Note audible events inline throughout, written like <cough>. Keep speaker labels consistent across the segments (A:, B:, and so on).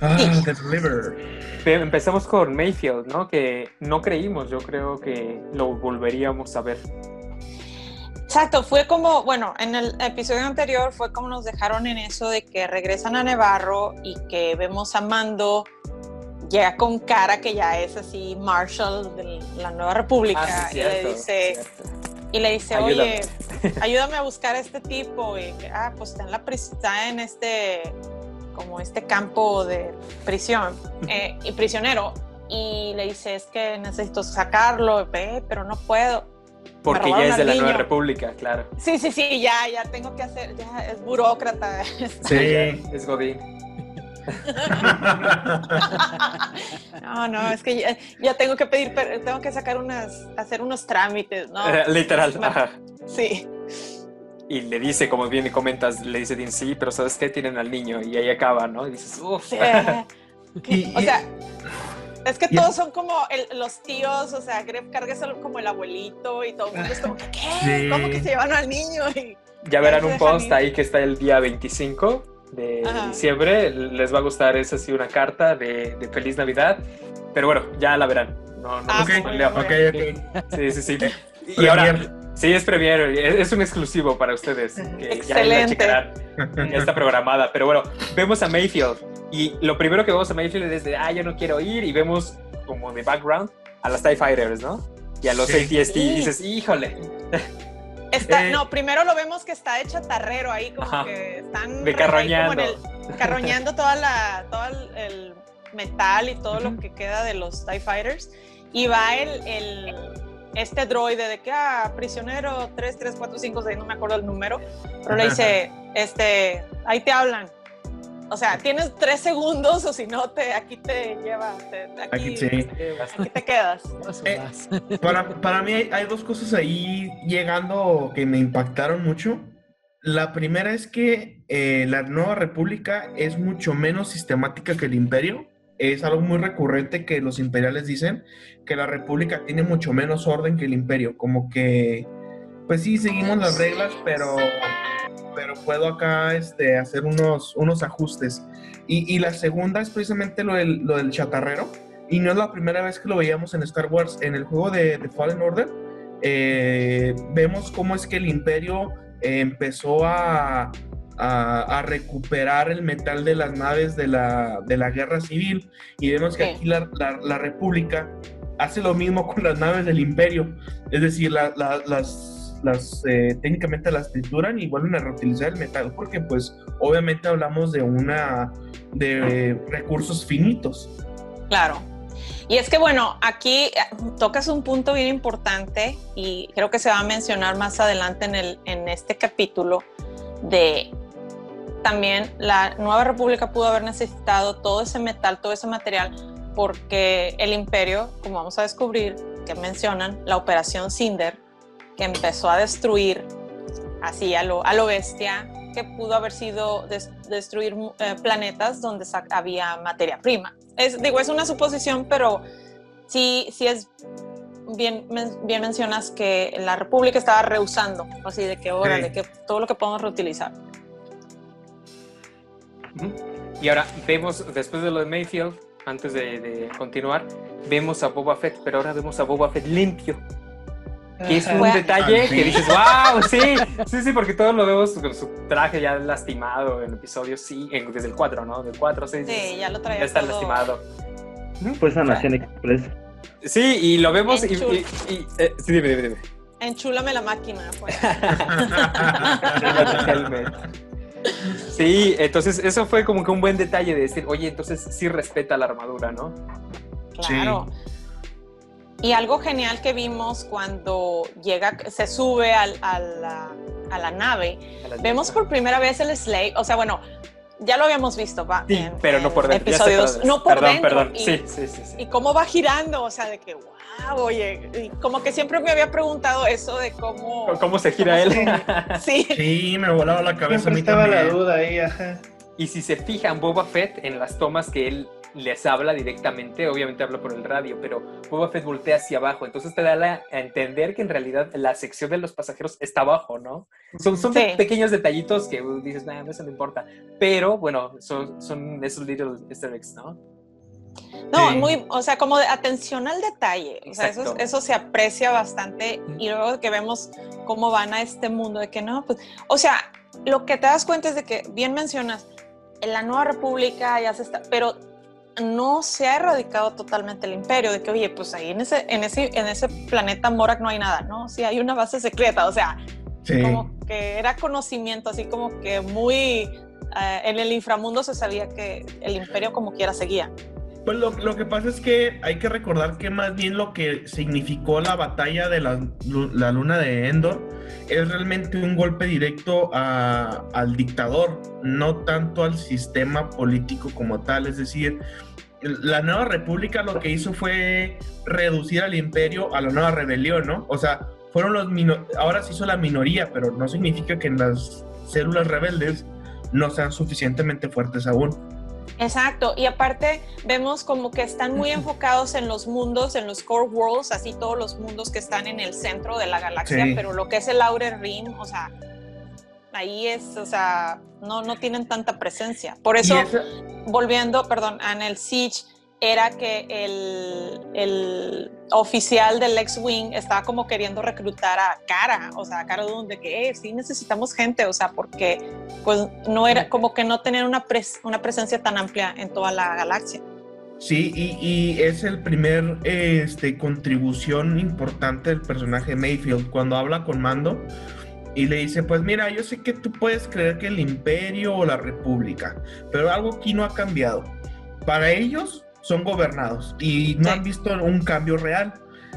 A: Ah, The Deliver.
B: Empezamos con Mayfield, ¿no? Que no creímos, yo creo que lo volveríamos a ver.
C: Exacto, fue como, bueno, en el episodio anterior fue como nos dejaron en eso de que regresan a Nevarro y que vemos a Mando llega con cara que ya es así Marshall de la Nueva República
B: Ah, sí,
C: y le dice
B: cierto.
C: y le dice
B: Ayúdame.
C: oye ayúdame a buscar a este tipo y que, ah pues está en la pris- está en este como este campo de prisión eh, y prisionero y le dice es que necesito sacarlo ve pero no puedo
B: Porque ya es de la Nueva
C: niño.
B: República, claro.
C: sí sí sí ya ya tengo que hacer ya es burócrata
A: Sí. <laughs>
B: Es Godín. <laughs>
C: no no es que ya, ya tengo que pedir tengo que sacar unas hacer unos trámites no
B: Eh, <laughs> Literal.
C: Sí
B: Y le dice, como bien comentas, le dice Dean, sí, pero ¿sabes qué? Tienen al niño. Y ahí acaba, ¿no? Y dices, uff.
C: Sí. <laughs> O sea, es que
A: y-
C: todos son como el- los tíos, o sea, Greg Carga es como el abuelito y todo el mundo es como, que, ¿qué?
A: Sí.
C: ¿Cómo que se llevan al niño? Y,
B: Ya verán un post
C: ir.
B: ahí que está el día 25 de
C: Ajá.
B: diciembre. Les va a gustar, es así una carta de, de Feliz Navidad. Pero bueno, ya la verán. No, no
C: Ah,
B: los
A: ok,
B: spoileamos.
A: ok, ok.
B: Sí, sí, sí. <laughs> Y ahora, sí, es Premiere, es, es un exclusivo para ustedes. Que ya la
C: Excelente.
B: checarán, ya está programada. Pero bueno, vemos a Mayfield. Y lo primero que vemos a Mayfield es de, ah, yo no quiero ir. Y vemos como de background a las TIE Fighters, ¿no? Y a los
A: Sí.
B: ATST.
C: Sí.
B: Y dices, híjole.
C: está,
A: Eh.
C: no, primero lo vemos que está de chatarrero ahí, como
B: Ajá.
C: que están
B: De carroñando.
C: como en el- carroñando toda la, todo el, el metal y todo
B: Ujú.
C: lo que queda de los TIE Fighters. Y va el, el este droide de que, ah, prisionero 3, 3, 4, 5, 6, no me acuerdo el número, pero le dice, este, ahí te hablan. O sea, tienes tres segundos o si no, te, aquí te lleva, te- aquí,
A: Aquí sí.
C: aquí te quedas. <laughs>
A: Eh. Para, para mí hay, hay dos cosas ahí llegando que me impactaron mucho. La primera es que eh, la Nueva República es mucho menos sistemática que el Imperio. Es algo muy recurrente que los imperiales dicen, que la República tiene mucho menos orden que el Imperio. Como que, pues sí, seguimos las reglas, pero, pero puedo acá este, hacer unos, unos ajustes. Y, y la segunda es precisamente lo del, lo del chatarrero. Y no es la primera vez que lo veíamos en Star Wars. En el juego de, de Fallen Order, eh, vemos cómo es que el Imperio eh, empezó a, a- a recuperar el metal de las naves de la, de la guerra civil. Y vemos que aquí la, la- la República hace lo mismo con las naves del Imperio. Es decir, la- la- las, las eh, técnicamente las trituran y vuelven a reutilizar el metal. Porque pues obviamente hablamos de una de recursos finitos.
C: Claro. Y es que bueno, aquí eh, tocas un punto bien importante y creo que se va a mencionar más adelante en, el, en este capítulo de también la Nueva República pudo haber necesitado todo ese metal, todo ese material, porque el imperio, como vamos a descubrir, que mencionan, la operación Cinder, que empezó a destruir así a lo, a lo bestia, que pudo haber sido des- destruir eh, planetas donde había materia prima. Es, digo, es una suposición, pero sí, sí es bien, bien mencionas que la República estaba rehusando, así de que órale,
A: Sí.
C: que todo lo que podemos reutilizar.
B: Y ahora vemos, después de lo de Mayfield, antes de, de continuar, vemos a Boba Fett, pero ahora vemos a Boba Fett limpio. Que es un detalle
A: Ah, sí.
B: que dices, wow, sí, sí, sí, porque todos lo vemos con su traje ya lastimado en episodios, sí, en- desde el 4, ¿no? Del 4, 6,
C: Sí, ya lo traía
B: ya está
C: todo.
B: lastimado.
D: Pues a Nación Express.
B: Sí, y lo vemos y,
C: En
B: y- y- eh, sí, dime, dime, dime.
C: Enchúlame la máquina. Pues. <laughs>
B: Sí, entonces eso fue como que un buen detalle de decir, oye, entonces sí respeta la armadura, ¿no?
C: Claro. Y algo genial que vimos cuando llega, se sube al- a, la, a la nave,
B: A
C: vemos por primera vez el Slave, o sea, bueno, ya lo habíamos visto, va.
B: Sí,
C: en-
B: pero no por dentro.
C: Episodios,
B: por-
C: no por
B: perdón,
C: dentro.
B: Perdón,
C: y,
B: sí, sí, sí. sí.
C: y cómo va girando, o sea, de que, wow, oye, y como que siempre me había preguntado eso de cómo...
B: ¿Cómo se gira él? <laughs>
C: Sí,
A: Sí, me volaba la cabeza a
E: Siempre
A: mí
E: estaba la duda ahí, ajá.
B: y si se fijan, Boba Fett en las tomas que él les habla directamente, obviamente habla por el radio, pero Boba Fett voltea hacia abajo, entonces te da a entender que en realidad la sección de los pasajeros está abajo, ¿no? Son, son pequeños detallitos que dices, nada, eso no importa, pero bueno, son, son esos little easter eggs, ¿no?
C: No, muy, o sea, como de atención al detalle, o sea, eso, eso se aprecia bastante y luego que vemos cómo van a este mundo de que no, pues, o sea, lo que te das cuenta es de que, bien mencionas, en la nueva república ya se está, pero no se ha erradicado totalmente el imperio, de que, oye, pues ahí en ese, en ese, en ese planeta Morak no hay nada, ¿no? Sí, hay una base secreta, o sea, como que era conocimiento, así como que muy, eh, en el inframundo se sabía que el imperio como quiera seguía.
A: Pues lo, lo, que pasa es que hay que recordar que más bien lo que significó la batalla de la, la luna de Endor es realmente un golpe directo a, al dictador, no tanto al sistema político como tal. Es decir, la nueva república lo que hizo fue reducir al imperio a la nueva rebelión, ¿no? O sea, fueron los ahora se hizo la minoría, pero no significa que en las células rebeldes no sean suficientemente fuertes aún.
C: Exacto, y aparte vemos como que están muy enfocados en los mundos, en los core worlds, así todos los mundos que están en el centro de la galaxia, pero lo que es el Outer Rim, o sea, ahí es, o sea, no, no tienen tanta presencia. Por eso, volviendo, perdón, en el Siege, era que el, el oficial del X-Wing estaba como queriendo reclutar a Cara, o sea, a Cara Dune, de que eh, sí necesitamos gente, o sea, porque pues no era como que no tener una, una presencia tan amplia en toda la galaxia.
A: Sí, y, y, es el primer este, contribución importante del personaje Mayfield cuando habla con Mando y le dice, pues mira, yo sé que tú puedes creer que el imperio o la república, pero algo aquí no ha cambiado. Para ellos, son gobernados y no han visto un cambio real.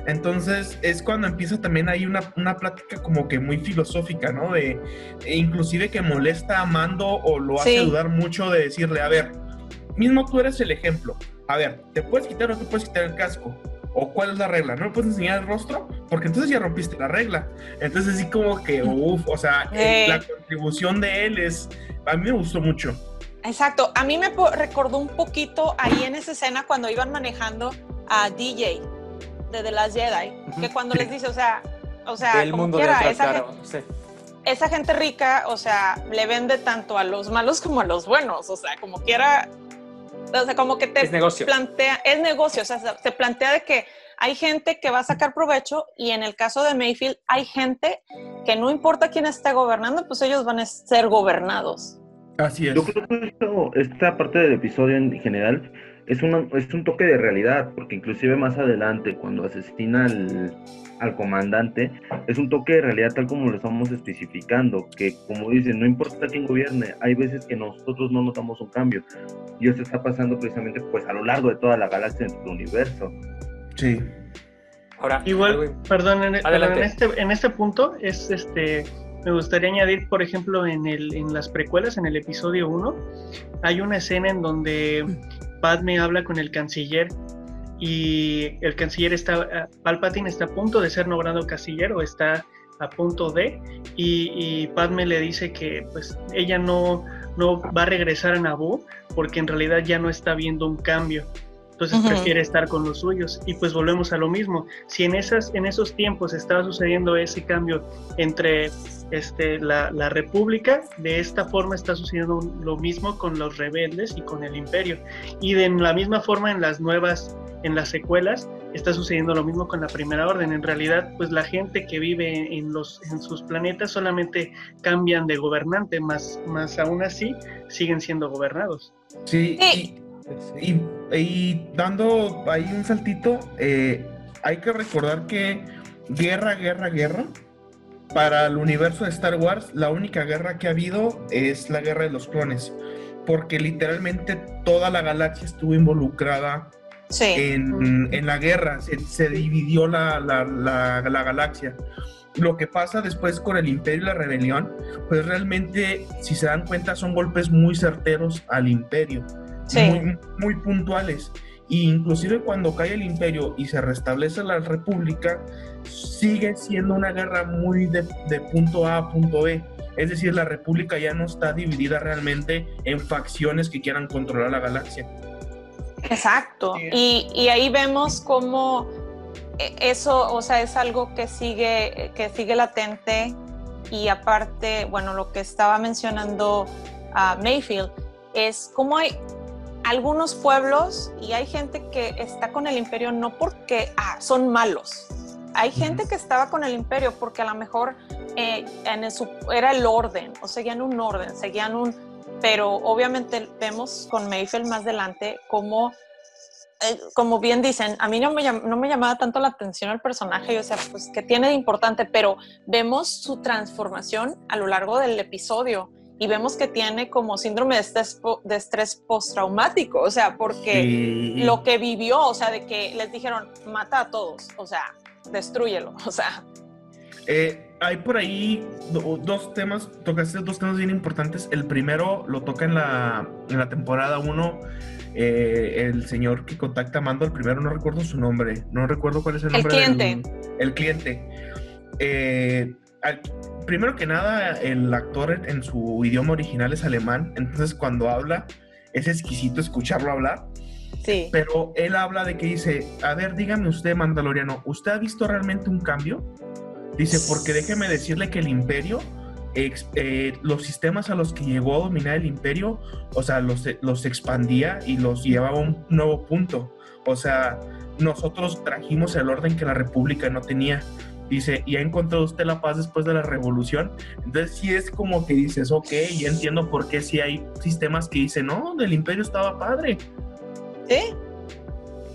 A: Entonces es cuando empieza también ahí una, una plática como que muy filosófica, ¿no? De e inclusive que molesta a Mando o lo hace dudar mucho de decirle, a ver, mismo tú eres el ejemplo. A ver, ¿te puedes quitar o te puedes quitar el casco? ¿O cuál es la regla? ¿No le puedes enseñar el rostro? Porque entonces ya rompiste la regla. Entonces sí como que, <laughs> uff, o sea, la contribución de él es, a mí me gustó mucho.
C: Exacto, a mí me recordó un poquito ahí en esa escena cuando iban manejando a DJ de The Last Jedi, que cuando les dice, o sea, o sea, como quiera, esa, gente, esa gente rica, o sea, le vende tanto a los malos como a los buenos, o sea, como quiera, o sea, como que te plantea, es negocio, o sea, se plantea de que hay gente que va a sacar provecho y en el caso de Mayfield hay gente que no importa quién esté gobernando, pues ellos van a ser gobernados.
A: Así es.
D: Yo creo que esta parte del episodio en general es, es un toque de realidad, porque inclusive más adelante, cuando asesina al, al, comandante, es un toque de realidad tal como lo estamos especificando, que como dicen, no importa quién gobierne, hay veces que nosotros no notamos un cambio, y esto está pasando precisamente pues a lo largo de toda la galaxia en el universo.
A: Sí.
F: Ahora, igual, perdón, en, en, este, en este punto es este me gustaría añadir, por ejemplo, en, el, en las precuelas, en el episodio 1, hay una escena en donde Padme habla con el canciller y el canciller está, Palpatine está a punto de ser nombrado canciller o está a punto de, y, Padme le dice que pues ella no, no va a regresar a Naboo porque en realidad ya no está viendo un cambio entonces prefiere estar con los suyos. Y pues volvemos a lo mismo. Si en, esas, en esos tiempos estaba sucediendo ese cambio entre este, la, la, república, de esta forma está sucediendo lo mismo con los rebeldes y con el imperio. Y de la misma forma en las nuevas, en las secuelas, está sucediendo lo mismo con la primera orden. En realidad, pues la gente que vive en, los, en sus planetas solamente cambian de gobernante, más, más aún así siguen siendo gobernados.
A: Sí, y, dando ahí un saltito, eh, hay que recordar que guerra, guerra, guerra, para el universo de Star Wars, la única guerra que ha habido es la guerra de los clones, porque literalmente toda la galaxia estuvo involucrada en, la guerra, se, dividió la, la, galaxia. Lo que pasa después con el imperio y la rebelión, pues realmente, si se dan cuenta, son golpes muy certeros al imperio muy, puntuales. E inclusive cuando cae el imperio y se restablece la república, sigue siendo una guerra muy de, punto A a punto B. Es decir, la república ya no está dividida realmente en facciones que quieran controlar la galaxia.
C: Exacto. Y, y ahí vemos cómo e, eso, o sea, es algo que sigue, que sigue latente y aparte, bueno, lo que estaba mencionando a Mayfield es cómo hay algunos pueblos y hay gente que está con el imperio no porque ah, son malos. Hay gente que estaba con el imperio porque a lo mejor eh, en era el orden, o seguían un orden, seguían un... Pero obviamente vemos con Mayfield más adelante cómo eh, como bien dicen, a mí no me, no me llamaba tanto la atención el personaje, o sea, pues que tiene de importante, pero vemos su transformación a lo largo del episodio y vemos que tiene como síndrome de estrés, de estrés postraumático, o sea, porque lo que vivió, o sea, de que les dijeron, mata a todos, o sea, destruyelo, <laughs> o sea.
A: Eh, hay por ahí dos temas, tocaste dos temas bien importantes. El primero lo toca en la, en la temporada 1 eh, el señor que contacta a Mando, el primero no recuerdo su nombre, no recuerdo cuál es el nombre.
C: El cliente.
A: el cliente. Eh, primero que nada, el actor en su idioma original es alemán, entonces cuando habla es exquisito escucharlo hablar.
C: Sí.
A: Pero él habla de que dice, a ver, dígame usted, Mandaloriano, ¿usted ha visto realmente un cambio? Dice, porque déjeme decirle que el imperio eh, los sistemas a los que llegó a dominar el imperio, o sea, los, los expandía y los llevaba a un nuevo punto. O sea, nosotros trajimos el orden que la república no tenía. Dice, ¿y ha encontrado usted la paz después de la revolución? Entonces sí es como que dices, ok, ya entiendo por qué si hay sistemas que dicen, no, del imperio estaba padre.
C: Sí,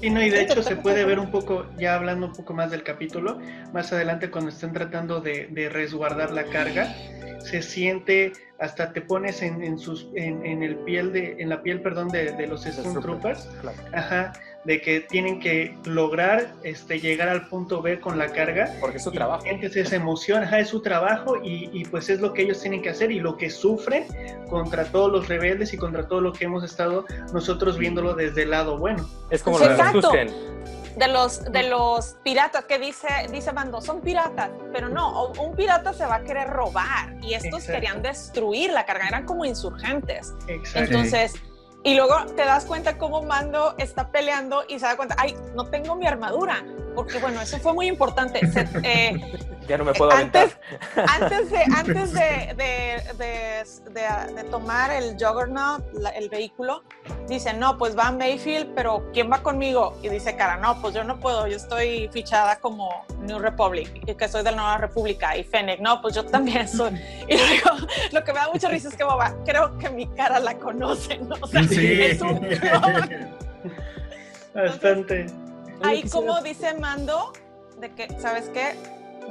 F: y no, y de hecho se puede ver un poco, ya hablando un poco más del capítulo, más adelante cuando están tratando de, de resguardar la carga, se siente, hasta te pones en, en sus, en, en, el piel de, en la piel, perdón, de, de los Stormtroopers, ajá, de que tienen que lograr este, llegar al punto B con la carga.
B: Porque es su trabajo.
F: Sientes esa emoción, ajá, es su trabajo y, y, pues es lo que ellos tienen que hacer y lo que sufren contra todos los rebeldes y contra todo lo que hemos estado nosotros viéndolo desde el lado bueno.
B: Es como lo de
C: de los, de los piratas que dice, dice Mando, son piratas, pero no, un pirata se va a querer robar y estos querían destruir la carga, eran como insurgentes. Entonces, y luego te das cuenta cómo Mando está peleando y se da cuenta, ay, no tengo mi armadura, porque bueno, eso fue muy importante.
B: Eh, <laughs> ya no me puedo
C: antes, antes de <laughs> antes de, de, tomar el Juggernaut, el vehículo, dice, no, pues va Mayfield, pero ¿quién va conmigo? Y dice Cara, no, pues yo no puedo, yo estoy fichada como New Republic, y que soy de la Nueva República, y Fennec, no, pues yo también soy. <laughs> Y luego, lo que me da mucha risa es que, boba, creo que mi cara la conocen, ¿no? O sea, sí. es un
F: Bastante.
C: Ahí como dice Mando, de que, ¿sabes qué?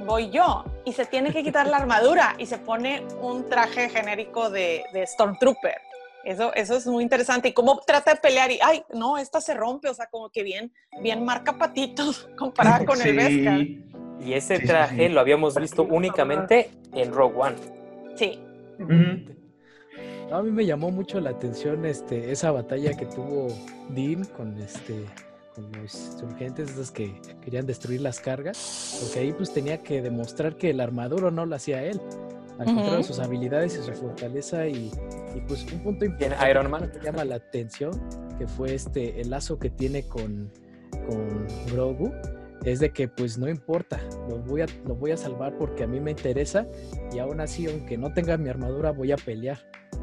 C: Voy yo. Y se tiene que quitar la armadura y se pone un traje genérico de, de Stormtrooper. Eso, eso es muy interesante. Y cómo trata de pelear y, ay, no, esta se rompe, o sea, como que bien, bien marca patitos <laughs> comparada con el Beskar.
B: Y ese traje lo habíamos visto únicamente en Rogue One.
C: Sí.
E: A mí me llamó mucho la atención este, esa batalla que tuvo Dean con este los insurgentes, esos que querían destruir las cargas, porque ahí pues tenía que demostrar que el armaduro no lo hacía él, al contrario sus habilidades y su fortaleza y, pues un punto importante
B: Iron Man?
E: que llama la atención, que fue este el lazo que tiene con, con Grogu, es de que pues no importa, lo voy, a, lo voy a salvar porque a mí me interesa y aún así, aunque no tenga mi armadura, voy a pelear.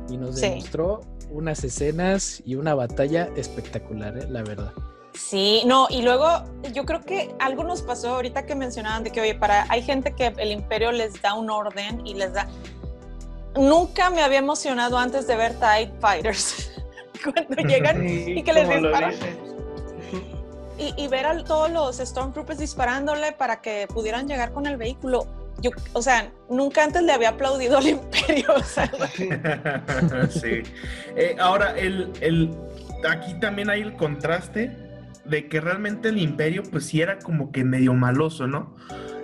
E: Y nos demostró unas escenas y una batalla espectacular, ¿eh? la verdad.
C: Sí, no, y luego yo creo que algo nos pasó ahorita que mencionaban de que, oye, para, hay gente que el imperio les da un orden y les da... Nunca me había emocionado antes de ver TIE Fighters, <laughs> cuando llegan y que les disparan. Y, y, ver a todos los Stormtroopers disparándole para que pudieran llegar con el vehículo. Yo, o sea, nunca antes le había aplaudido al <laughs> imperio. <laughs>
A: sí. Eh, ahora, el, el, aquí también hay el contraste de que realmente el imperio pues sí era como que medio maloso, ¿no?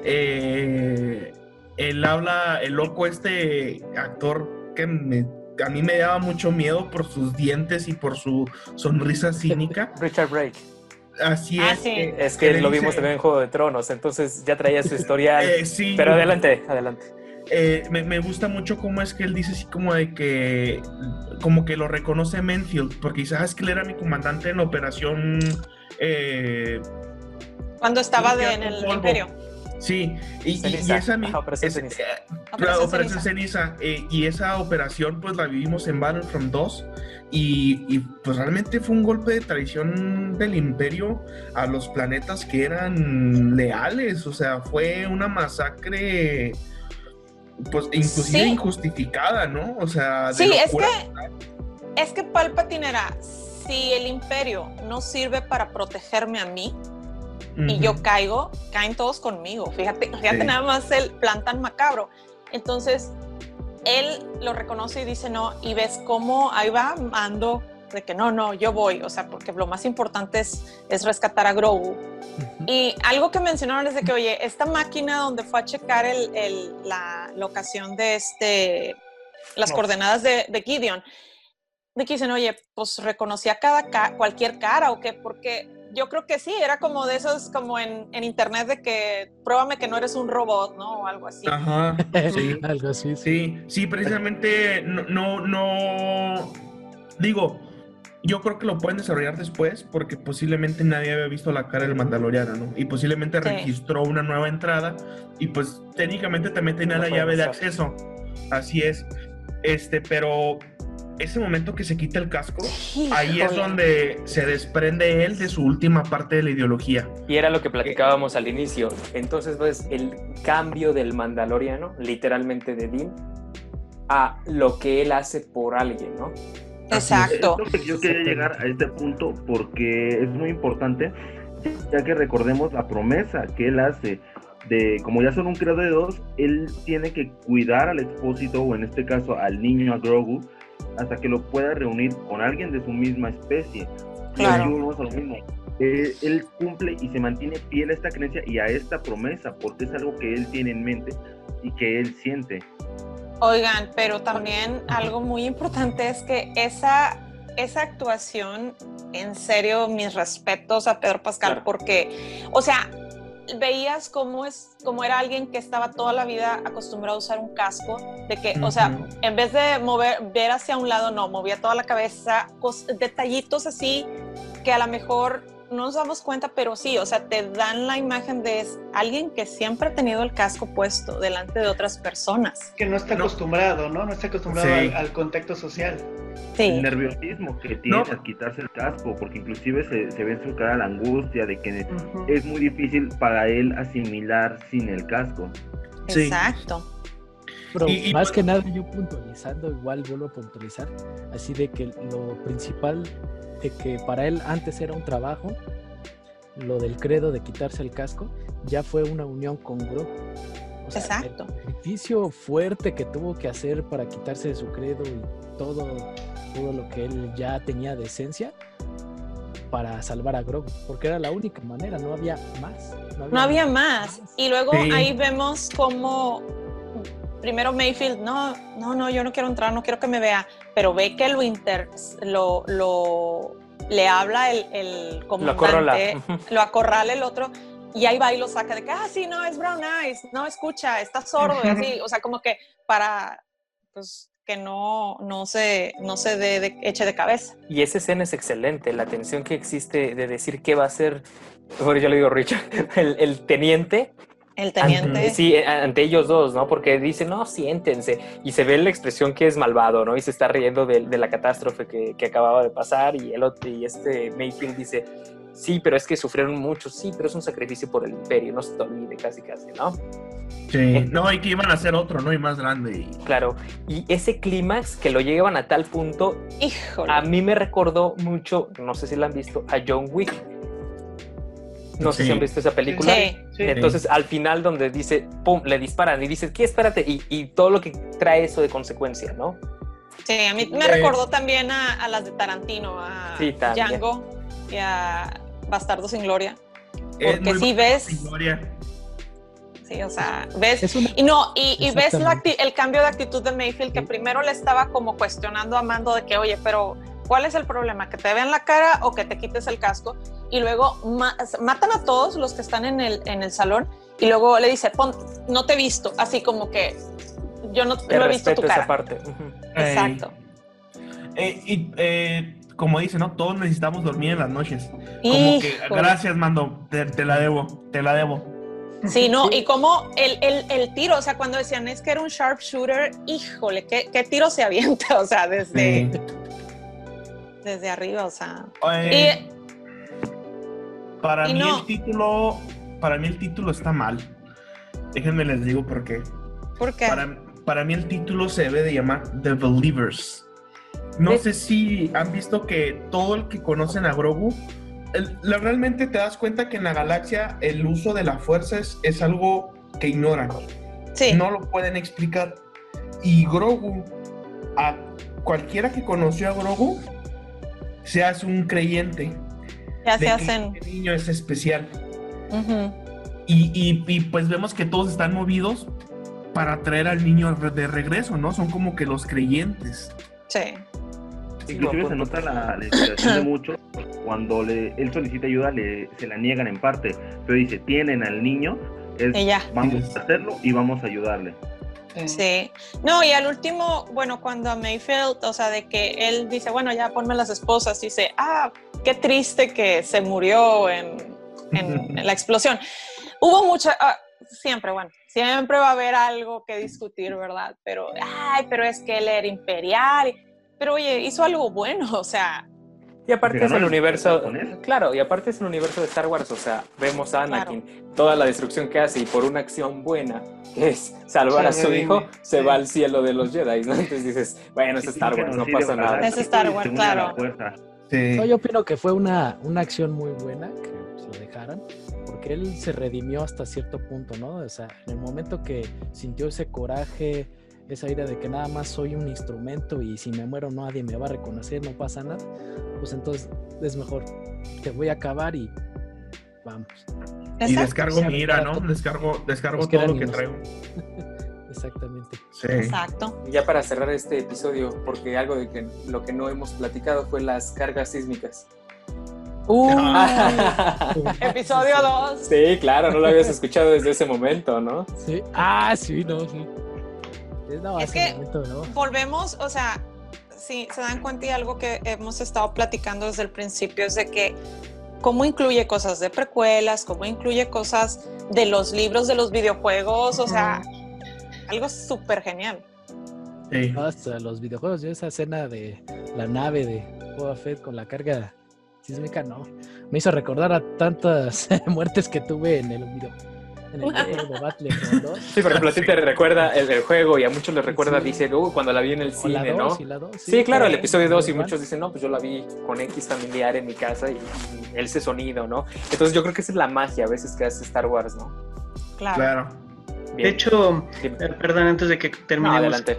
A: Eh, él habla, el loco este actor que a mí me daba mucho miedo por sus dientes y por su sonrisa cínica. <laughs>
B: Richard Brake.
A: Así
C: ah,
A: es.
B: es que, lo vimos también en Juego de Tronos, entonces ya traía su historial. <laughs> Eh, sí. Pero adelante, adelante.
A: eh, me, gusta mucho cómo es que él dice así como de que, como que lo reconoce Menfield, porque sabes que él era mi comandante en la operación. Eh,
C: Cuando estaba en el Imperio.
A: Sí, y, esa operación ceniza. la operación ceniza, eh, y esa operación pues la vivimos en Battlefront 2 y, y, pues realmente fue un golpe de traición del imperio a los planetas que eran leales, o sea, fue una masacre pues inclusive injustificada, ¿no? O sea,
C: sí, es que es que Palpatine era si el imperio no sirve para protegerme a mí, y yo caigo, caen todos conmigo. Fíjate, fíjate nada más el plan tan macabro. Entonces, él lo reconoce y dice no, y ves cómo ahí va ando de que no, no, yo voy, o sea, porque lo más importante es, es rescatar a Grogu. Y algo que mencionaron es de que, oye, esta máquina donde fue a checar el, el, la locación de este, las coordenadas de, de, Gideon, de que dicen, oye, pues reconocía cada cualquier cara o qué, porque yo creo que sí, era como de esos, como en, en, internet de que pruébame que no eres un robot, ¿no? O algo así.
A: Ajá,
E: sí. <laughs> algo así.
A: Sí, sí, precisamente no, no, no, digo, yo creo que lo pueden desarrollar después porque posiblemente nadie había visto la cara del Mandaloriano, ¿no? Y posiblemente registró una nueva entrada y pues técnicamente te meten a la llave de acceso. Así es. Este, pero ese momento que se quita el casco, ahí es donde se desprende él de su última parte de la ideología.
B: Y era lo que platicábamos al inicio. Entonces, pues, el cambio del mandaloriano, literalmente de Dean, a lo que él hace por alguien, ¿no?
C: Exacto.
D: yo quería llegar a este punto porque es muy importante, ya que recordemos la promesa que él hace de, como ya son un creador de dos, él tiene que cuidar al expósito, o en este caso al niño, a Grogu, hasta que lo pueda reunir con alguien de su misma especie. Claro. lo mismo. Eh, él cumple y se mantiene fiel a esta creencia y a esta promesa, porque es algo que él tiene en mente y que él siente.
C: Oigan, pero también algo muy importante es que esa, esa actuación, en serio, mis respetos a Pedro Pascal, porque, o sea, veías cómo, es, cómo era alguien que estaba toda la vida acostumbrado a usar un casco, de que, o sea, en vez de mover, ver hacia un lado, no, movía toda la cabeza, detallitos así que a lo mejor no nos damos cuenta, pero sí, o sea, te dan la imagen de alguien que siempre ha tenido el casco puesto delante de otras personas.
F: Que no está acostumbrado, ¿no? No está acostumbrado al, contexto social.
D: El nerviosismo que tiene al quitarse el casco, porque inclusive se, ve en su cara la angustia de que es muy difícil para él asimilar sin el casco.
C: Exacto.
E: Pero más que nada yo puntualizando, igual vuelvo a puntualizar, así de que lo principal de que para él antes era un trabajo, lo del credo de quitarse el casco, ya fue una unión con Grogu.
C: Exacto.
E: El sacrificio fuerte que tuvo que hacer para quitarse de su credo y todo, todo lo que él ya tenía de esencia para salvar a Grogu, porque era la única manera, no había más.
C: No había, más. Y luego ahí vemos cómo primero Mayfield, no, no, no, yo no quiero entrar, no quiero que me vea, pero ve que el Winter lo, lo le habla el, el comandante, <laughs> lo acorrala. el otro, y ahí va y lo saca de que, ah, sí, no, es Brown Eyes, no escucha, está sordo, y así, <laughs> o sea, como que para, pues, que no, no se, no se de, eche de cabeza.
B: Y esa escena es excelente, la tensión que existe de decir qué va a hacer, mejor yo le digo Richard, <laughs> el, el teniente
C: el teniente.
B: sí, eh, ante ellos dos, ¿no? Porque dice, no, siéntense. Y se ve la expresión que es malvado, ¿no? Y se está riendo de, la catástrofe que, acababa de pasar. Y, el, y este Mayfield dice, sí, pero es que sufrieron mucho. Sí, pero es un sacrificio por el imperio. No se te olvide, casi, casi, ¿no?
A: Sí, no, y que iban a hacer otro, ¿no? Y más grande.
B: Claro, y ese clímax que lo llevan a tal punto,
C: Híjole.
B: a mí me recordó mucho, no sé si lo han visto, a John Wick no sé si han visto esa película. Sí. Entonces, al final, donde dice, pum, le disparan y dice, ¿qué? Espérate. Y, todo lo que trae eso de consecuencia, ¿no?
C: Sí, a mí me recordó también a, las de Tarantino, a Django y a Bastardo sin Gloria. Porque si ves. Sí, o sea, ves. Y no, y, ves el cambio de actitud de Mayfield, que primero le estaba como cuestionando a Mando de que, oye, pero ¿Cuál es el problema? ¿Que te vean la cara o que te quites el casco? Y luego matan a todos los que están en el, en el salón y luego le dice, Pon, no te he visto, así como que yo no, he visto tu cara.
B: Esa parte.
C: Exacto.
A: Eh, y eh, como dice, ¿no? Todos necesitamos dormir en las noches. Como que, gracias, Mando, te, la debo, te la debo.
C: Sí, no, y como el, el, tiro, o sea, cuando decían es que era un sharpshooter, híjole, ¿qué, qué tiro se avienta? <laughs> O sea, desde, desde arriba, o sea.
A: Para mí el título, para mí el título está mal. Déjenme les digo por qué.
C: ¿Por qué?
A: Para, para mí el título se debe de llamar The Believers. No sé si han visto que todo el que conocen a Grogu, realmente te das cuenta que en la galaxia el uso de la fuerza es, algo que ignoran.
C: Sí.
A: No lo pueden explicar. Y Grogu, a cualquiera que conoció a Grogu, se hace un creyente.
C: Ya se hacen.
A: Que el niño es especial. y, y, pues vemos que todos están movidos para traer al niño de regreso, ¿no? Son como que los creyentes.
C: Sí.
D: Inclusive se nota la, la de <coughs> muchos cuando le, él solicita ayuda le, se la niegan en parte, pero dice, tienen al niño, vamos a hacerlo y vamos a ayudarle.
C: Sí, no, y al último, bueno, cuando a Mayfield, o sea, de que él dice, bueno, ya ponme las esposas, dice, ah, qué triste que se murió en, en, la explosión. Hubo mucha, ah, siempre, bueno, siempre va a haber algo que discutir, ¿verdad? Pero, ay, pero es que él era imperial. Pero oye, hizo algo bueno, <laughs> o sea.
B: Y aparte es el universo, claro, y aparte es el universo de Star Wars, o sea, vemos a Anakin, toda la destrucción que hace y por una acción buena, que es salvar a su hijo, se va al cielo de los Jedi, ¿no? Entonces dices, bueno, es Star Wars, no pasa nada.
C: Es Star Wars, claro.
E: Yo opino que fue una, una acción muy buena, que lo dejaran, porque él se redimió hasta cierto punto, ¿no? O sea, en el momento que sintió ese coraje, esa idea de que nada más soy un instrumento y si me muero nadie me va a reconocer, no pasa nada, pues entonces es mejor, te voy a acabar y vamos.
A: Y descargo mi ira, ¿no? Descargo, descargo todo lo que traigo. <laughs>
E: Exactamente.
A: Sí.
C: Exacto.
B: Ya para cerrar este episodio, porque algo de que lo que no hemos platicado fue las cargas sísmicas.
C: Uh, <laughs> <laughs> episodio 2.
B: Sí, claro, no lo habías escuchado desde ese momento, ¿no?
E: Sí. Ah, sí, no, sí
C: es que volvemos, o sea, si se dan cuenta y algo que hemos estado platicando desde el principio es de que cómo incluye cosas de precuelas, cómo incluye cosas de los libros, de los videojuegos, o sea, algo súper genial.
E: Sí. Hasta los videojuegos, yo esa escena de la nave de Boba Fett con la carga sísmica, no, me hizo recordar a tantas <laughs> muertes que tuve en el videojuego en el <laughs>
B: Sí, por ejemplo, a ti te recuerda el, juego y a muchos les recuerda, dice, uh, cuando la vi en el cine, ¿no? sí, claro, el episodio 2 y muchos dicen, no, pues yo la vi con X familiar en mi casa y, ese sonido, ¿no? Entonces yo creo que esa es la magia a veces que hace Star Wars, ¿no?
C: Claro.
F: De hecho, eh, perdón, antes de que terminemos.
B: adelante.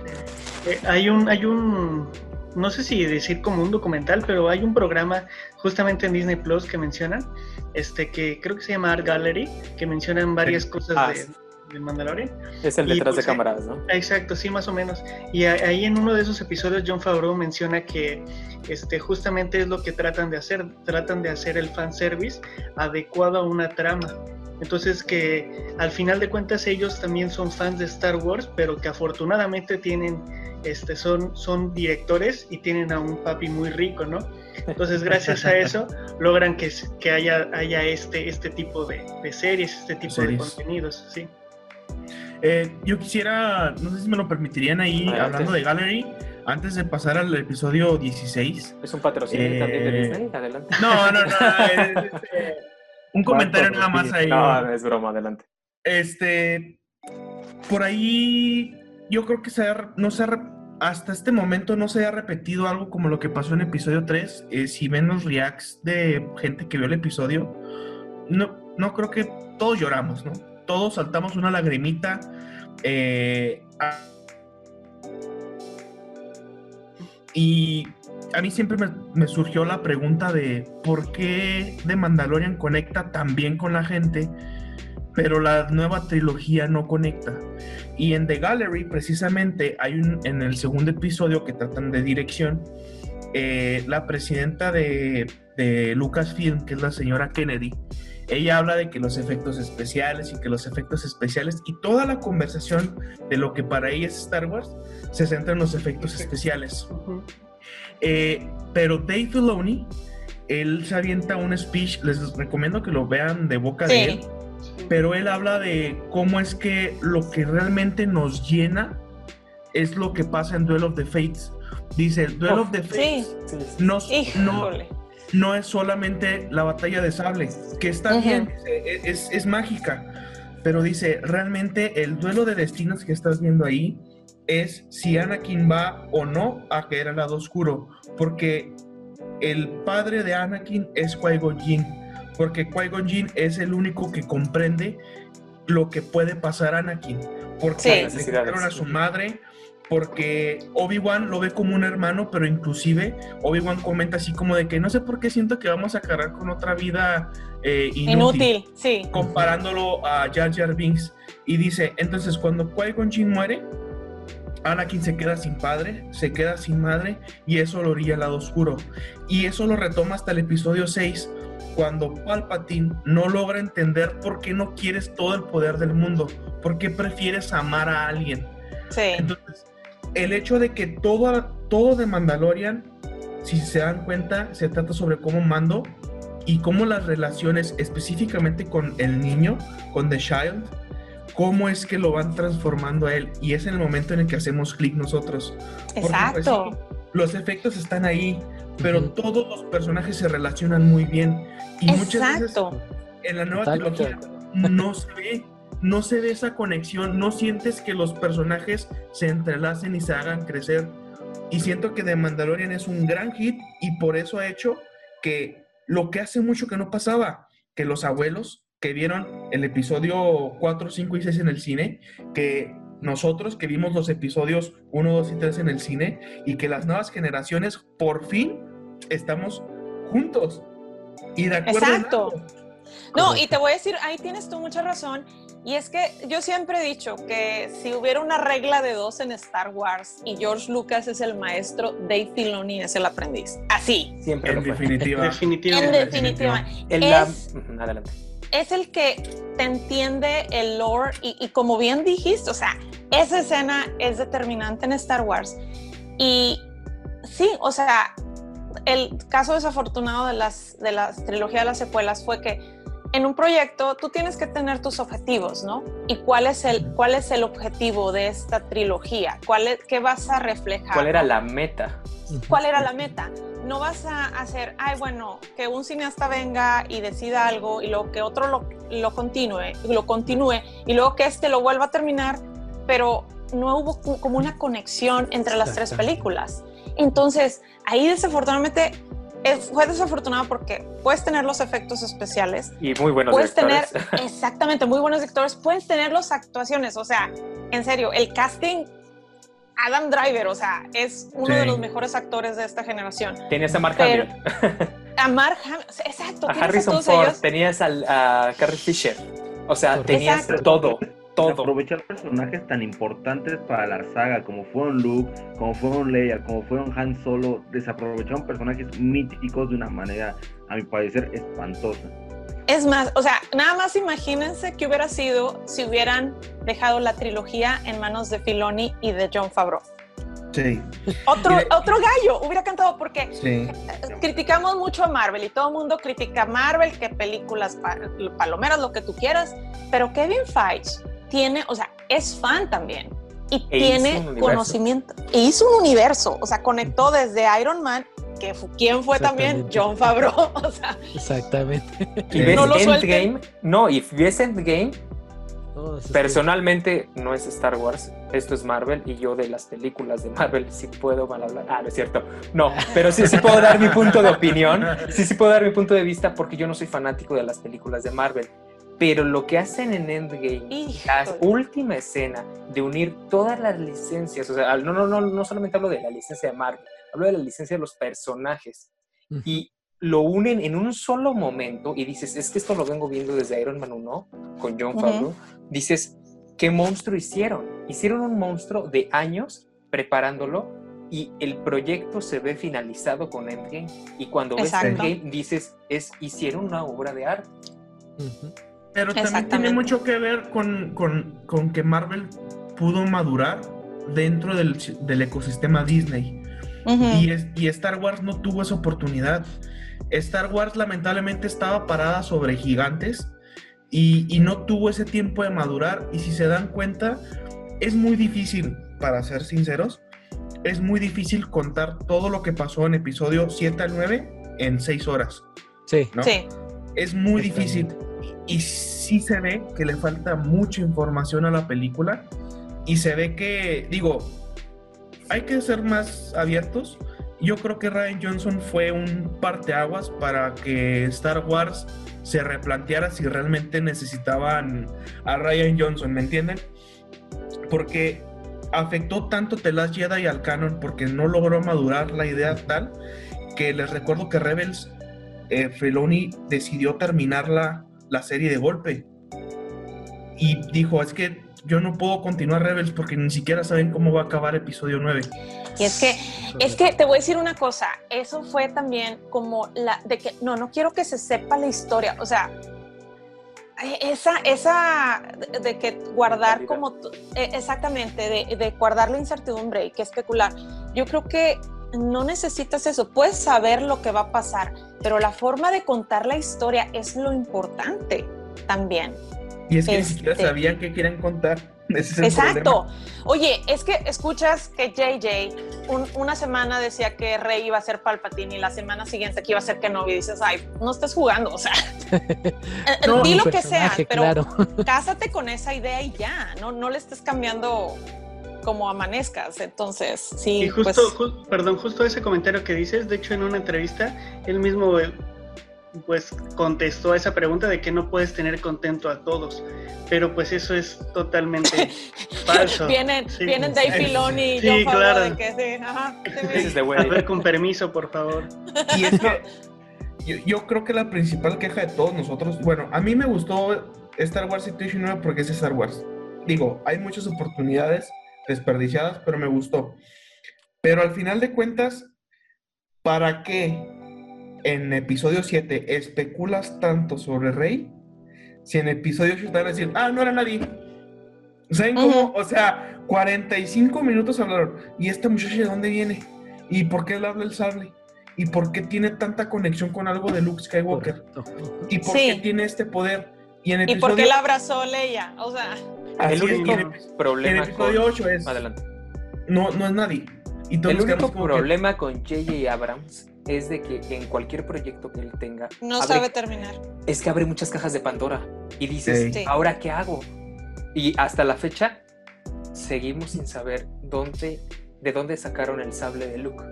F: Eh, hay un, hay un no sé si decir como un documental, pero hay un programa justamente en Disney Plus que mencionan, este que creo que se llama Art Gallery, que mencionan varias cosas ah, de, Mandalorian.
B: Es el detrás de cámaras, ¿no?
F: Exacto, sí, más o menos. Y ahí en uno de esos episodios John Favreau menciona que este justamente es lo que tratan de hacer, tratan de hacer el fanservice adecuado a una trama. Entonces que al final de cuentas ellos también son fans de Star Wars, pero que afortunadamente tienen este, son, son directores y tienen a un papi muy rico, ¿no? Entonces, gracias a eso, <laughs> logran que, que haya, haya este, este tipo de, series, este tipo de contenidos, sí.
A: Eh, yo quisiera, no sé si me lo permitirían ahí, hablando de Gallery, antes de pasar al episodio 16.
B: ¿Es un patrocinio también de eh, Disney? Adelante.
A: No, no, no. <laughs> Este, un comentario nada más ahí.
B: No, es broma, adelante.
A: Este, por ahí yo creo que se no se hasta este momento no se ha repetido algo como lo que pasó en episodio 3. Eh, si ven los reacts de gente que vio el episodio, no, no creo que todos lloramos, ¿no? Todos saltamos una lagrimita. Eh, y a mí siempre me, me, surgió la pregunta de por qué The Mandalorian conecta tan bien con la gente, pero la nueva trilogía no conecta. Y en The Gallery, precisamente, hay un, en el segundo episodio que tratan de dirección, eh, la presidenta de, de Lucasfilm, que es la señora Kennedy, ella habla de que los efectos especiales y que los efectos especiales y toda la conversación de lo que para ella es Star Wars se centra en los efectos especiales. Eh, pero Dave Filoni, él se avienta un speech, les recomiendo que lo vean de boca de él, pero él habla de cómo es que lo que realmente nos llena es lo que pasa en Duel of the Fates. Dice, el Duel of the Fates no, no es solamente la batalla de sable, que está bien, e, es, es, mágica, pero dice, realmente el duelo de destinos que estás viendo ahí es si Anakin va o no a caer al lado oscuro, porque el padre de Anakin es Qui-Gon Jinn, porque Qui-Gon Jinn es el único que comprende lo que puede pasar a Anakin, porque le a su madre, porque Obi-Wan lo ve como un hermano, pero inclusive Obi-Wan comenta así como de que no sé por qué siento que vamos a cargar con otra vida eh, inútil,
C: sí.
A: Comparándolo a Jar Jar Binks. Y dice, entonces cuando Qui-Gon Jinn muere, Anakin se queda sin padre, se queda sin madre y eso lo orilla al lado oscuro. Y eso lo retoma hasta el episodio 6, cuando Palpatine no logra entender por qué no quieres todo el poder del mundo, por qué prefieres amar a alguien.
C: Sí.
A: Entonces, el hecho de que todo, todo de Mandalorian, si se dan cuenta, se trata sobre cómo mando y cómo las relaciones específicamente con el niño, con The Child, cómo es que lo van transformando a él. Y es en el momento en el que hacemos clic nosotros.
C: Pues, Exacto.
A: los efectos están ahí, pero todos los personajes se relacionan muy bien. Y muchas veces en la nueva trilogía no se ve no se ve esa conexión, no sientes que los personajes se entrelacen y se hagan crecer. Y siento que The Mandalorian es un gran hit y por eso ha hecho que lo que hace mucho que no pasaba, que los abuelos que vieron el episodio 4, 5 y 6 en el cine, que nosotros que vimos los episodios 1, 2 y 3 en el cine y que las nuevas generaciones por fin estamos juntos y de acuerdo.
C: Exacto. No, y te voy a decir, ahí tienes tú mucha razón. Y es que yo siempre he dicho que si hubiera una regla de dos en Star Wars y George Lucas es el maestro, Dave Filoni es el aprendiz. Así.
B: Siempre.
A: En definitiva. <laughs>
C: En definitiva. Es,
B: Adelante.
C: Es el que te entiende el lore y, como bien dijiste, o sea, esa escena es determinante en Star Wars. Y sí, o sea, el caso desafortunado de las de la trilogía de las secuelas fue que en un proyecto tú tienes que tener tus objetivos, ¿no? ¿Y cuál es el, cuál es el objetivo de esta trilogía? ¿Cuál es, ¿Qué vas a reflejar?
B: ¿Cuál era la meta?
C: ¿Cuál era la meta? No vas a hacer, ay, bueno, que un cineasta venga y decida algo y luego que otro lo, lo continúe, lo continúe y luego que este lo vuelva a terminar, pero no hubo como una conexión entre las tres películas. Entonces, ahí desafortunadamente fue desafortunado porque puedes tener los efectos especiales.
B: Y muy buenos
C: Puedes tener, <laughs> exactamente, muy buenos actores. Puedes tener las actuaciones. O sea, en serio, el casting, Adam Driver, o sea, es uno de los mejores actores de esta generación.
B: Tenías a Mark Hamill.
C: A Mark Hamill, exacto.
B: A Harrison Ford, tenías a, Carrie Fisher. O sea, tenías todo
D: aprovechar personajes tan importantes para la saga, como fueron Luke, como fueron Leia, como fueron Han Solo, desaprovecharon personajes míticos de una manera, a mi parecer, espantosa.
C: Es más, o sea, nada más imagínense qué hubiera sido si hubieran dejado la trilogía en manos de Filoni y de John Favreau.
A: Sí.
C: Otro, otro gallo hubiera cantado porque criticamos mucho a Marvel y todo el mundo critica a Marvel, que películas palomeras, lo que tú quieras, pero Kevin Feige tiene, o sea, es fan también y e tiene conocimiento. E hizo un universo, o sea, conectó desde Iron Man, que fue, ¿quién fue también? John Favreau, <laughs> o sea.
E: Exactamente.
B: Y ves no Endgame, no, y ves Endgame, Personalmente no es Star Wars, esto es Marvel y yo de las películas de Marvel sí puedo mal hablar. Ah, no es cierto. No, pero sí, sí puedo dar mi punto de opinión, sí, sí puedo dar mi punto de vista porque yo no soy fanático de las películas de Marvel. Pero lo que hacen en Endgame, la última escena de unir todas las licencias, o sea, no, no, no, no solamente hablo de la licencia de Marvel, hablo de la licencia de los personajes. Y lo unen en un solo momento y dices, es que esto lo vengo viendo desde Iron Man 1 con John Favreau. Dices, ¿qué monstruo hicieron? Hicieron un monstruo de años preparándolo y el proyecto se ve finalizado con Endgame. Y cuando ves Endgame dices, es, hicieron una obra de arte.
A: Pero también tiene mucho que ver con, con, que Marvel pudo madurar dentro del, del ecosistema Disney. y, y Star Wars no tuvo esa oportunidad. Star Wars lamentablemente estaba parada sobre gigantes y, y, no tuvo ese tiempo de madurar. Y si se dan cuenta, es muy difícil, para ser sinceros, es muy difícil contar todo lo que pasó en episodio 7 al 9 en 6 horas.
E: Sí.
C: sí.
A: Es muy difícil. Y sí se ve que le falta mucha información a la película. Y se ve que, digo, hay que ser más abiertos. Yo creo que Ryan Johnson fue un parteaguas para que Star Wars se replanteara si realmente necesitaban a Ryan Johnson, ¿me entienden? Porque afectó tanto The Last Jedi al canon porque no logró madurar la idea tal que les recuerdo que Rebels, eh, decidió terminar la, serie de golpe. Y dijo, es que yo no puedo continuar Rebels porque ni siquiera saben cómo va a acabar episodio 9.
C: Y es que, es que te voy a decir una cosa, eso fue también como la de que, no, no quiero que se sepa la historia, o sea, esa, esa de, que guardar como, e, exactamente, de, de, guardar la incertidumbre y que especular, yo creo que no necesitas eso, puedes saber lo que va a pasar, pero la forma de contar la historia es lo importante también.
A: Y es que ni siquiera este sabían qué quieren contar. <laughs>
C: Exacto. Oye, es que escuchas que JJ una semana decía que Rey iba a ser Palpatine y la semana siguiente que iba a ser Kenobi dices, ay, no estés jugando, o sea, <laughs> di lo que sea, pero <laughs> cásate con esa idea y ya, no, no le estés cambiando como amanezcas. Entonces, sí.
F: Y justo, pues perdón, justo ese comentario que dices, de hecho en una entrevista, él mismo pues contestó a esa pregunta de que no puedes tener contento a todos, pero pues eso es totalmente <laughs> falso.
C: vienen, vienen Dave Filoni y sí, claro. de que sí, ajá,
F: a ver, con permiso, por favor.
A: Y es que yo, creo que la principal queja de todos nosotros, bueno, a mí me gustó Star Wars Situation 9 porque es Star Wars. Digo, hay muchas oportunidades desperdiciadas, pero me gustó. Pero al final de cuentas, ¿para qué en episodio 7 especulas tanto sobre Rey, si en episodio 8 te van a decir, ah, no era nadie. ¿Saben cómo? O sea, 45 minutos hablaron. ¿Y esta muchacha de dónde viene? ¿Y por qué le habla el sable? ¿Y por qué tiene tanta conexión con algo de Luke Skywalker? ¿Y por qué tiene este poder?
C: ¿Y, en episodio... ¿Y por qué la abrazó Leia? O sea...
B: el único problema
A: en episodio 8 es...
B: Adelante.
A: No, no es nadie.
B: Y el único problema con J.J. Abrams es de que en cualquier proyecto que él tenga...
C: No sabe terminar.
B: Es que abre muchas cajas de Pandora y dices, ¿ahora qué hago? Y hasta la fecha seguimos sin saber dónde, de dónde sacaron el sable de Luke.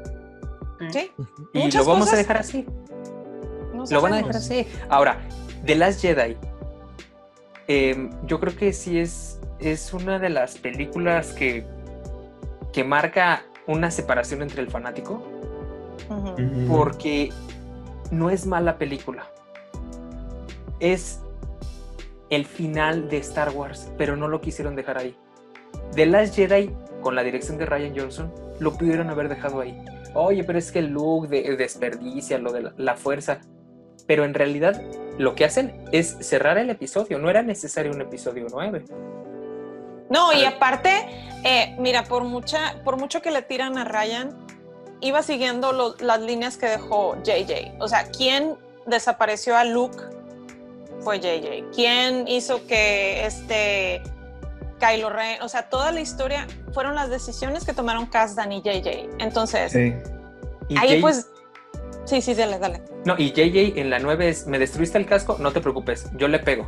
C: Sí.
B: Y lo vamos a dejar así. lo van a dejar así. Ahora, The Last Jedi. Em, yo creo que sí es, es una de las películas que, que marca una separación entre el fanático porque no es mala película. Es el final de Star Wars, pero no lo quisieron dejar ahí. The Last Jedi, con la dirección de Ryan Johnson, lo pudieron haber dejado ahí. Oye, pero es que el look de, desperdicia, lo de la, fuerza. Pero en realidad lo que hacen es cerrar el episodio. No era necesario un episodio 9.
C: No, y aparte, eh, mira, por, mucha, por mucho que le tiran a Ryan, iba siguiendo las líneas que dejó JJ. O sea, ¿quién desapareció a Luke? Fue JJ. ¿Quién hizo que este Kylo Ren, o sea, toda la historia fueron las decisiones que tomaron Kasdan y JJ. Entonces, ahí pues Sí, sí, dale, dale.
B: No, y JJ en la 9 es, me destruiste el casco, no te preocupes, yo le pego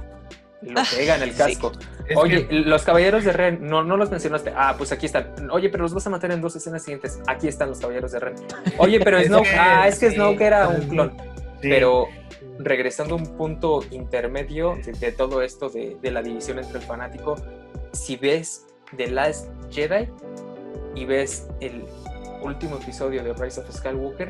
B: lo pega en el casco. Oye, los caballeros de Ren, no, no los mencionaste. Ah, pues aquí están. Oye, pero los vas a matar en dos escenas siguientes. Aquí están los caballeros de Ren. Oye, pero Snoke, ah, es que Snoke era un clon. Pero regresando a un punto intermedio de, todo esto de, de, la división entre el fanático, si ves The Last Jedi y ves el último episodio de Rise of Skywalker,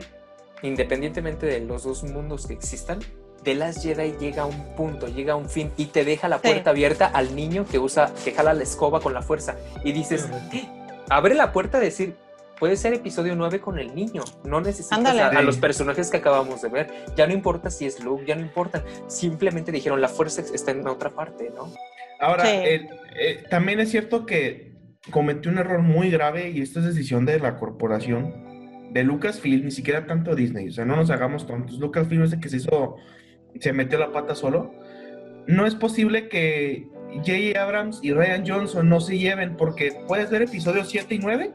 B: independientemente de los dos mundos que existan, The Last Jedi llega a un punto, llega a un fin y te deja la puerta abierta al niño que usa, que jala la escoba con la fuerza y dices, abre la puerta a decir, puede ser episodio 9 con el niño. No necesitas a, los personajes que acabamos de ver. Ya no importa si es Luke, ya no importa. Simplemente dijeron, la fuerza está en otra parte, ¿no?
A: Ahora, eh, también es cierto que cometí un error muy grave y esta es decisión de la corporación de Lucasfilm, ni siquiera tanto Disney. O sea, no nos hagamos tontos. Lucasfilm es el que se hizo, se metió la pata solo. No es posible que J.J. Abrams y Ryan Johnson no se lleven porque puedes ver episodios 7 y 9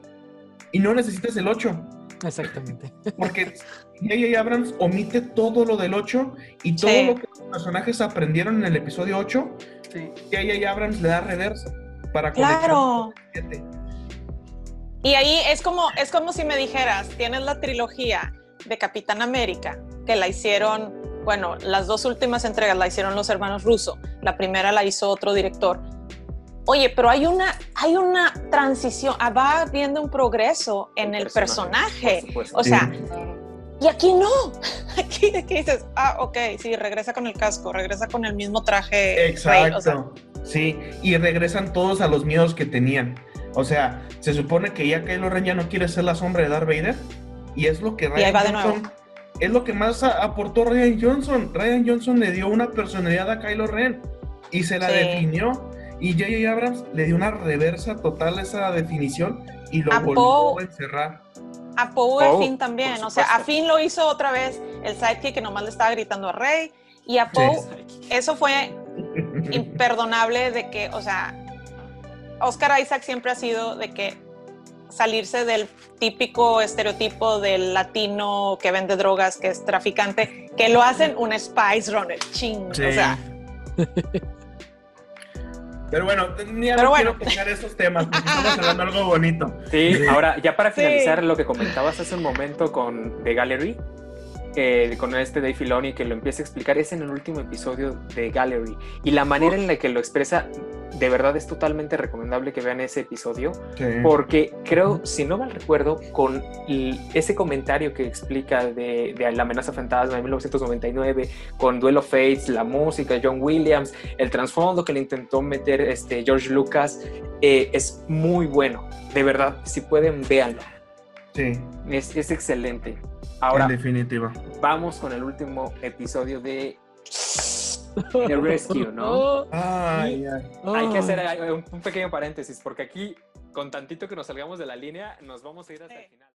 A: y no necesitas el 8.
E: Exactamente. <laughs>
A: Porque J.J. Abrams omite todo lo del 8 y todo lo que los personajes aprendieron en el episodio 8. Sí. J.J. Abrams le da reversa para
C: Claro. Y ahí es como, es como si me dijeras, tienes la trilogía de Capitán América, que la hicieron, bueno, las dos últimas entregas la hicieron los hermanos Russo, la primera la hizo otro director, Oye, pero hay una, hay una transición, ah, va viendo un progreso en el, personaje. O sea, y aquí no. <laughs> Aquí, aquí, dices, ah, ok, sí, regresa con el casco, regresa con el mismo traje.
A: Exacto. sí, y regresan todos a los miedos que tenían. O sea, se supone que ya Kylo Ren ya no quiere ser la sombra de Darth Vader. Y es lo que Ryan Johnson. Es lo que más aportó Ryan Johnson. Ryan Johnson le dio una personalidad a Kylo Ren y se la definió y J.J. Abrams le dio una reversa total a esa definición y lo volvió a encerrar.
C: A Poe a Finn también, o sea, a Finn lo hizo otra vez el sidekick que nomás le estaba gritando a Rey y a Poe eso fue <laughs> imperdonable de que, o sea, Oscar Isaac siempre ha sido de que salirse del típico estereotipo del latino que vende drogas, que es traficante, que lo hacen un Spice Runner, ching, o sea. <laughs>
A: Pero bueno, ni a quiero tocar esos temas, porque estamos hablando de algo bonito.
B: Sí, ahora, ya para finalizar lo que comentabas hace un momento con The Gallery, con este Dave Filoni que lo empieza a explicar es en el último episodio de Gallery y la manera en la que lo expresa de verdad es totalmente recomendable que vean ese episodio porque creo si no mal recuerdo con ese comentario que explica de, la amenaza fantasma de 1999 con Duelo Fates la música John Williams el trasfondo que le intentó meter este George Lucas eh, es muy bueno. De verdad si pueden véanlo.
A: Sí.
B: Es, es excelente. Ahora,
A: en definitiva.
B: Vamos con el último episodio de <laughs> The Rescue, ¿no? Hay que hacer un pequeño paréntesis, porque aquí, con tantito que nos salgamos de la línea, nos vamos a ir hasta el final.